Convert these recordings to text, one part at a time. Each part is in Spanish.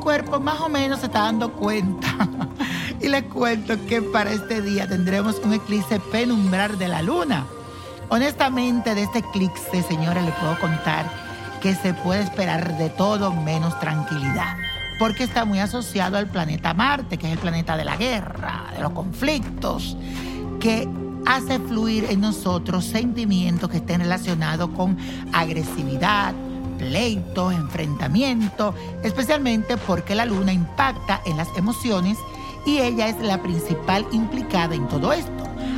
Cuerpo más o menos se está dando cuenta. y les cuento que para este día tendremos un eclipse penumbral de la luna. Honestamente, de este eclipse, señores, le puedo contar que se puede esperar de todo menos tranquilidad. Porque está muy asociado al planeta Marte, que es el planeta de la guerra, de los conflictos, que hace fluir en nosotros sentimientos que estén relacionados con agresividad, pleitos, enfrentamientos, especialmente porque la luna impacta en las emociones y ella es la principal implicada en todo esto.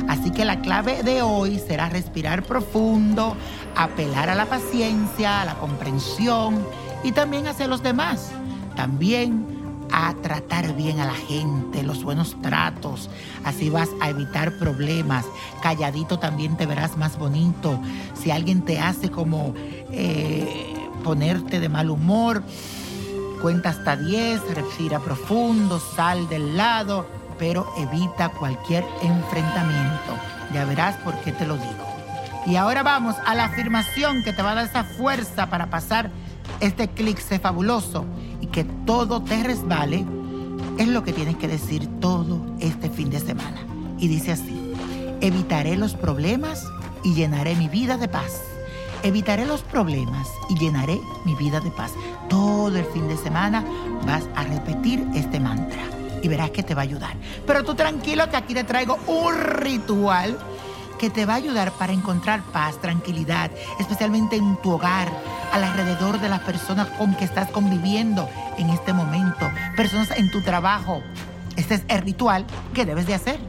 Así que la clave de hoy será respirar profundo, apelar a la paciencia, a la comprensión y también hacia los demás. También a tratar bien a la gente, los buenos tratos. Así vas a evitar problemas. Calladito también te verás más bonito. Si alguien te hace como eh, ponerte de mal humor, cuenta hasta 10, respira profundo, sal del lado, pero evita cualquier enfrentamiento. Ya verás por qué te lo digo. Y ahora vamos a la afirmación que te va a dar esa fuerza para pasar este eclipse fabuloso y que todo te resbale. Es lo que tienes que decir todo este fin de semana. Y dice así, evitaré los problemas y llenaré mi vida de paz. Evitaré los problemas y llenaré mi vida de paz. Todo el fin de semana vas a repetir este mantra y verás que te va a ayudar. Pero tú tranquilo que aquí te traigo un ritual que te va a ayudar para encontrar paz, tranquilidad, especialmente en tu hogar, alrededor de las personas con que estás conviviendo en este momento, personas en tu trabajo. Este es el ritual que debes de hacer.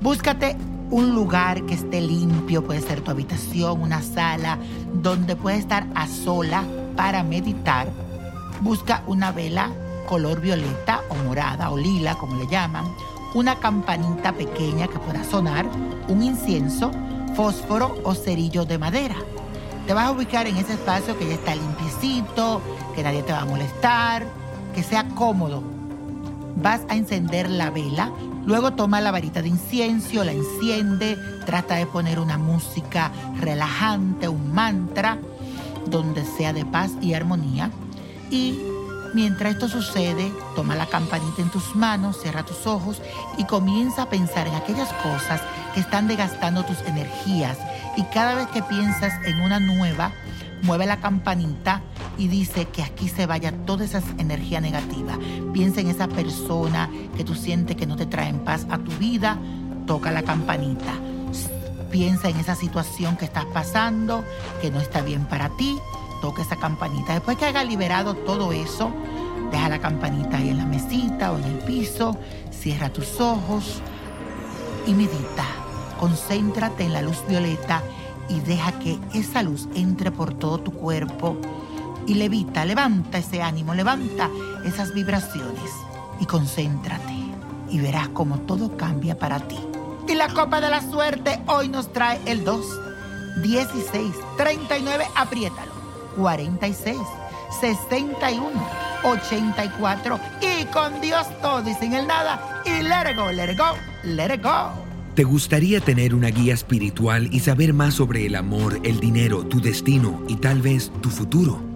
Búscate un lugar que esté limpio, puede ser tu habitación, una sala, donde puedes estar a sola para meditar. Busca una vela color violeta o morada o lila, como le llaman, una campanita pequeña que pueda sonar, un incienso, fósforo o cerillo de madera. Te vas a ubicar en ese espacio que ya está limpiecito, que nadie te va a molestar, que sea cómodo. Vas a encender la vela, luego toma la varita de incienso, la enciende, trata de poner una música relajante, un mantra, donde sea de paz y armonía. Y Mientras esto sucede, toma la campanita en tus manos, cierra tus ojos y comienza a pensar en aquellas cosas que están desgastando tus energías. Y cada vez que piensas en una nueva, mueve la campanita y dice que aquí se vaya toda esa energía negativa. Piensa en esa persona que tú sientes que no te trae en paz a tu vida, toca la campanita. Piensa en esa situación que estás pasando, que no está bien para ti toca esa campanita. Después que haya liberado todo eso, deja la campanita ahí en la mesita o en el piso, cierra tus ojos y medita. Concéntrate en la luz violeta y deja que esa luz entre por todo tu cuerpo y levita, levanta ese ánimo, levanta esas vibraciones y concéntrate y verás cómo todo cambia para ti. Y la copa de la suerte hoy nos trae el 2, 16, 39, apriétalo, 46, 61, 84 y con Dios todo y sin el nada y let it go, let it go, let it go. ¿Te gustaría tener una guía espiritual y saber más sobre el amor, el dinero, tu destino y tal vez tu futuro?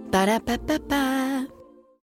Ba-da-ba-ba-ba.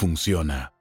funciona.